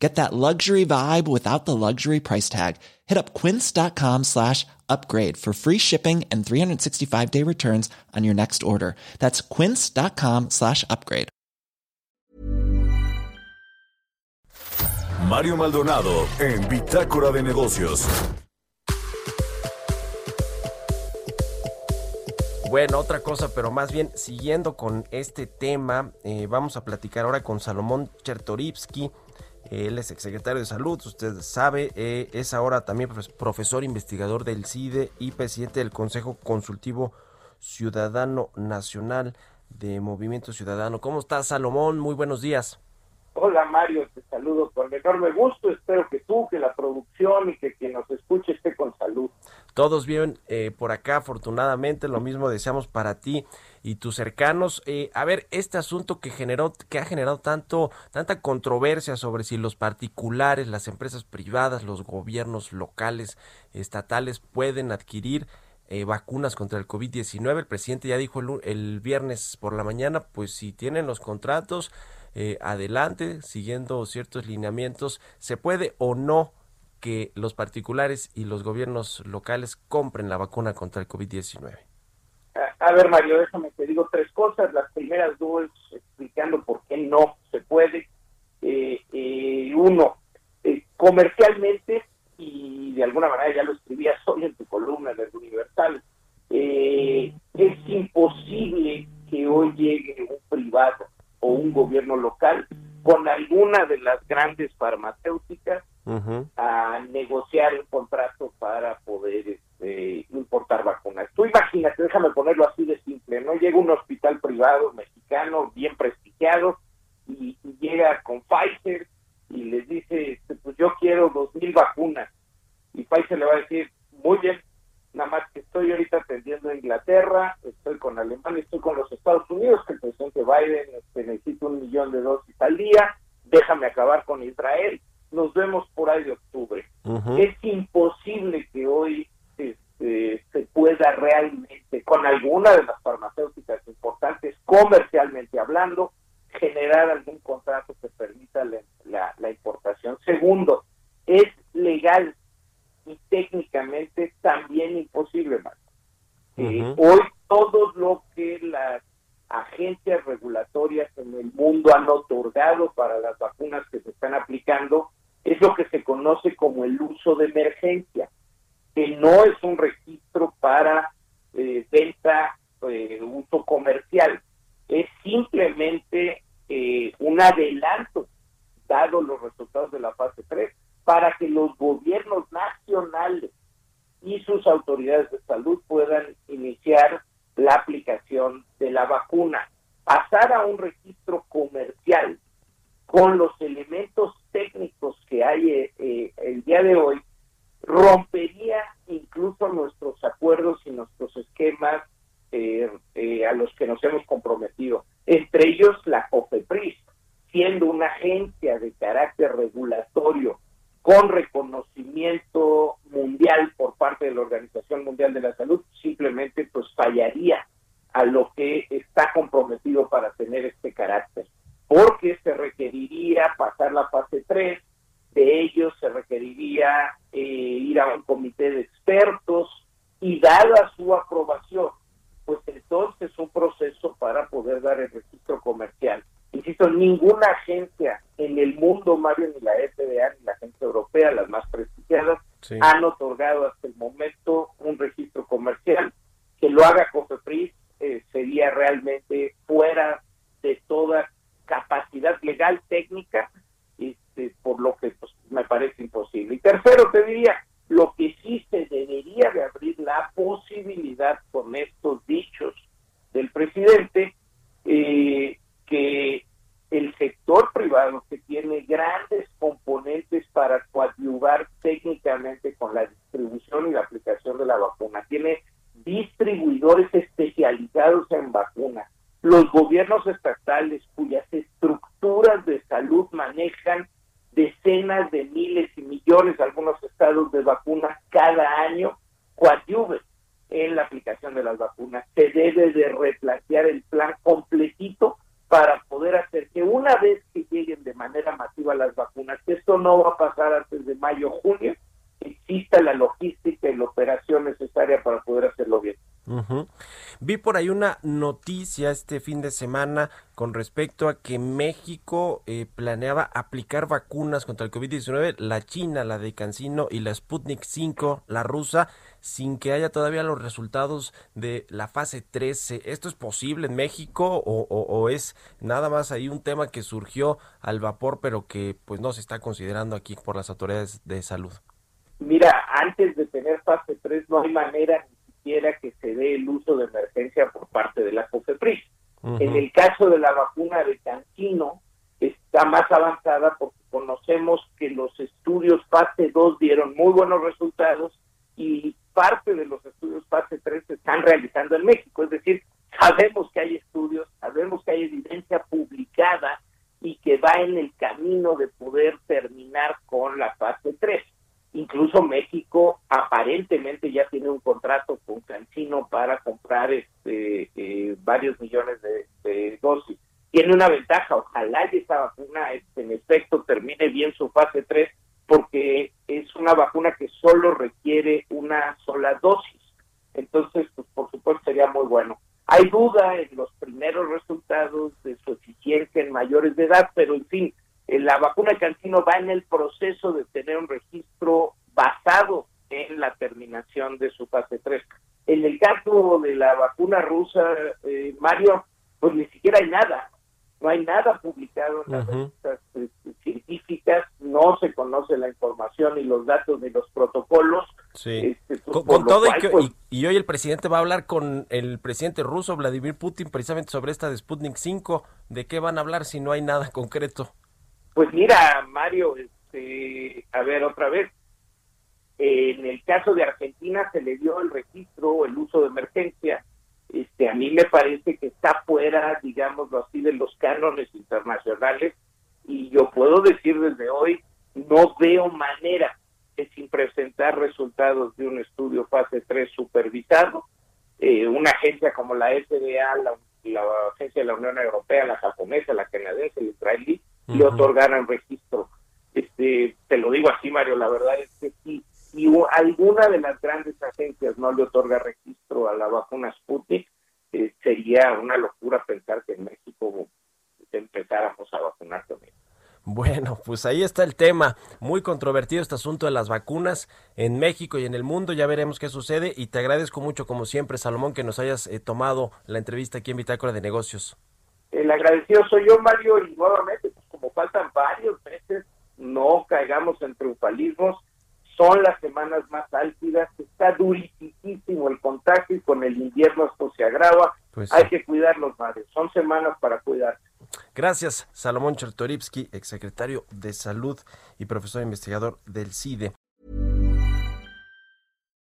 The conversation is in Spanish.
Get that luxury vibe without the luxury price tag. Hit up quince.com slash upgrade for free shipping and 365 day returns on your next order. That's quince.com slash upgrade. Mario Maldonado en Bitácora de Negocios. Bueno, otra cosa, pero más bien siguiendo con este tema, eh, vamos a platicar ahora con Salomón Chertorivsky. Él es exsecretario de Salud, usted sabe, eh, es ahora también profesor investigador del CIDE y presidente del Consejo Consultivo Ciudadano Nacional de Movimiento Ciudadano. ¿Cómo estás, Salomón? Muy buenos días. Hola Mario, te saludo con enorme gusto. Espero que tú, que la producción y que quien nos salud. Todos bien eh, por acá, afortunadamente, lo mismo deseamos para ti y tus cercanos. Eh, a ver, este asunto que generó, que ha generado tanto, tanta controversia sobre si los particulares, las empresas privadas, los gobiernos locales, estatales pueden adquirir eh, vacunas contra el COVID-19. El presidente ya dijo el, el, viernes por la mañana, pues si tienen los contratos, eh, adelante, siguiendo ciertos lineamientos, se puede o no que los particulares y los gobiernos locales compren la vacuna contra el COVID-19? A, ver, Mario, déjame te digo tres cosas. Las primeras dos explicando por qué no se puede. Eh, eh, uno, comercialmente, y de alguna manera ya lo escribías hoy en tu columna en el Universal, es imposible que hoy llegue un privado o un gobierno local con alguna de las grandes farmacéuticas a negociar un contrato para poder este, importar vacunas. Tú imagínate, déjame ponerlo así de simple, ¿no? Llega un hospital privado mexicano bien prestigiado y, llega con Pfizer y les dice, este, pues yo quiero dos mil vacunas. Y Pfizer le va a decir, muy bien, nada más que estoy ahorita atendiendo a Inglaterra, estoy con Alemania, estoy con los Estados Unidos, que el presidente Biden este, necesita un millón de dosis al día, déjame acabar con Israel, nos vemos por ahí de octubre. Es imposible que hoy este, se pueda realmente, con alguna de las farmacéuticas importantes, comercialmente hablando, generar algún contrato que permita la, la importación. Segundo, es legal y técnicamente también imposible, más. Eh, hoy todo lo que las agencias regulatorias en el mundo han otorgado para las vacunas que se están aplicando es lo que se conoce como el uso de emergencia, que no es un registro para eh, venta, eh, uso comercial, es simplemente eh, un adelanto, dado los resultados de la fase 3, para que los gobiernos nacionales y sus autoridades de salud puedan iniciar la aplicación de la vacuna. Pasar a un registro comercial con los elementos técnicos que hay eh, eh, el día de hoy rompería incluso nuestros acuerdos y nuestros esquemas eh, a los que nos hemos comprometido, entre ellos la COFEPRIS, siendo una agencia de carácter regulatorio con reconocimiento mundial por parte de la Organización Mundial de la Salud, simplemente pues fallaría a lo que está comprometido para tener este carácter, porque se requeriría pasar la fase 3, de ellos se requeriría eh, ir a un comité de expertos y dada su aprobación, pues entonces un proceso para poder dar el registro comercial Insisto, ninguna agencia en el mundo, Mario, ni la FDA, ni la agencia europea, las más prestigiadas, han otorgado hasta el momento un registro comercial. Que lo haga COFEPRIS eh, sería realmente fuera de toda capacidad legal técnica, este, por lo que pues, me parece imposible. Y tercero, te diría, lo que sí se debería de abrir la posibilidad con estos dichos del presidente eh, que el sector privado que tiene grandes componentes para coadyuvar técnicamente con la distribución y la aplicación de la vacuna, tiene distribuidores especializados en vacunas, los gobiernos estatales cuyas estructuras de salud manejan decenas de miles y millones, algunos estados de vacunas cada año, coadyuven en la aplicación de las vacunas. Se debe de replantear el plan completito para poder hacer que una vez que lleguen de manera masiva las vacunas, que esto no va a pasar antes de mayo o junio, exista la logística y la operación necesaria para poder hacerlo bien. Vi por ahí una noticia este fin de semana con respecto a que México eh, planeaba aplicar vacunas contra el COVID-19, la China, la de Cancino y la Sputnik 5, la rusa, sin que haya todavía los resultados de la fase 13. ¿Esto es posible en México o, es nada más ahí un tema que surgió al vapor pero que pues no se está considerando aquí por las autoridades de salud? Mira, antes de tener fase 3 no hay manera que se dé el uso de emergencia por parte de la COFEPRIS. En el caso de la vacuna de Cancino, está más avanzada porque conocemos que los estudios fase 2 dieron muy buenos resultados y parte de los estudios fase 3 se están realizando en México. Es decir, sabemos que hay estudios, sabemos que hay evidencia publicada y que va en el camino de poder terminar con la fase 3. Incluso México aparentemente ya tiene un contrato con Cancino para comprar este eh, varios millones de, dosis. Tiene una ventaja, ojalá esa vacuna este, en efecto termine bien su fase 3 porque es una vacuna que solo requiere una sola dosis. Entonces, pues por supuesto sería muy bueno. Hay duda en los primeros resultados de su eficiencia en mayores de edad, pero en fin, eh, la vacuna de Cancino va en el proceso de tener un registro basado en la terminación de su fase 3. En el caso de la vacuna rusa, eh, Mario, pues ni siquiera hay nada. No hay nada publicado en las revistas eh, científicas, no se conoce la información y los datos de los protocolos. Sí. Este, pues, con, todo pues y, hoy el presidente va a hablar con el presidente ruso, Vladimir Putin, precisamente sobre esta de Sputnik 5. ¿De qué van a hablar si no hay nada concreto? Pues mira, Mario, este, a ver otra vez. En el caso de Argentina se le dio el registro, el uso de emergencia. Este, a mí me parece que está fuera, digámoslo así, de los cánones internacionales. Y yo puedo decir desde hoy, no veo manera que sin presentar resultados de un estudio fase 3 supervisado, eh, una agencia como la FDA, la, la agencia de la Unión Europea, la japonesa, la canadiense, la israelí, le otorgaran registro. Este, te lo digo así, Mario, la verdad es alguna de las grandes agencias no le otorga registro a la vacuna Sputnik, eh, sería una locura pensar que en México empezáramos a vacunar también. Bueno, pues ahí está el tema. Muy controvertido este asunto de las vacunas en México y en el mundo. Ya veremos qué sucede. Y te agradezco mucho, como siempre, Salomón, que nos hayas eh, tomado la entrevista aquí en Bitácora de Negocios. El agradecido soy yo, Mario, y nuevamente, pues como faltan varios meses, no caigamos en triunfalismos. Son las semanas más álgidas, está durísimo el contagio y con el invierno esto se agrava. Pues Hay que cuidarlos, Mario. Son semanas para cuidarse. Gracias, Salomón Chertorivsky, exsecretario de Salud y profesor investigador del CIDE.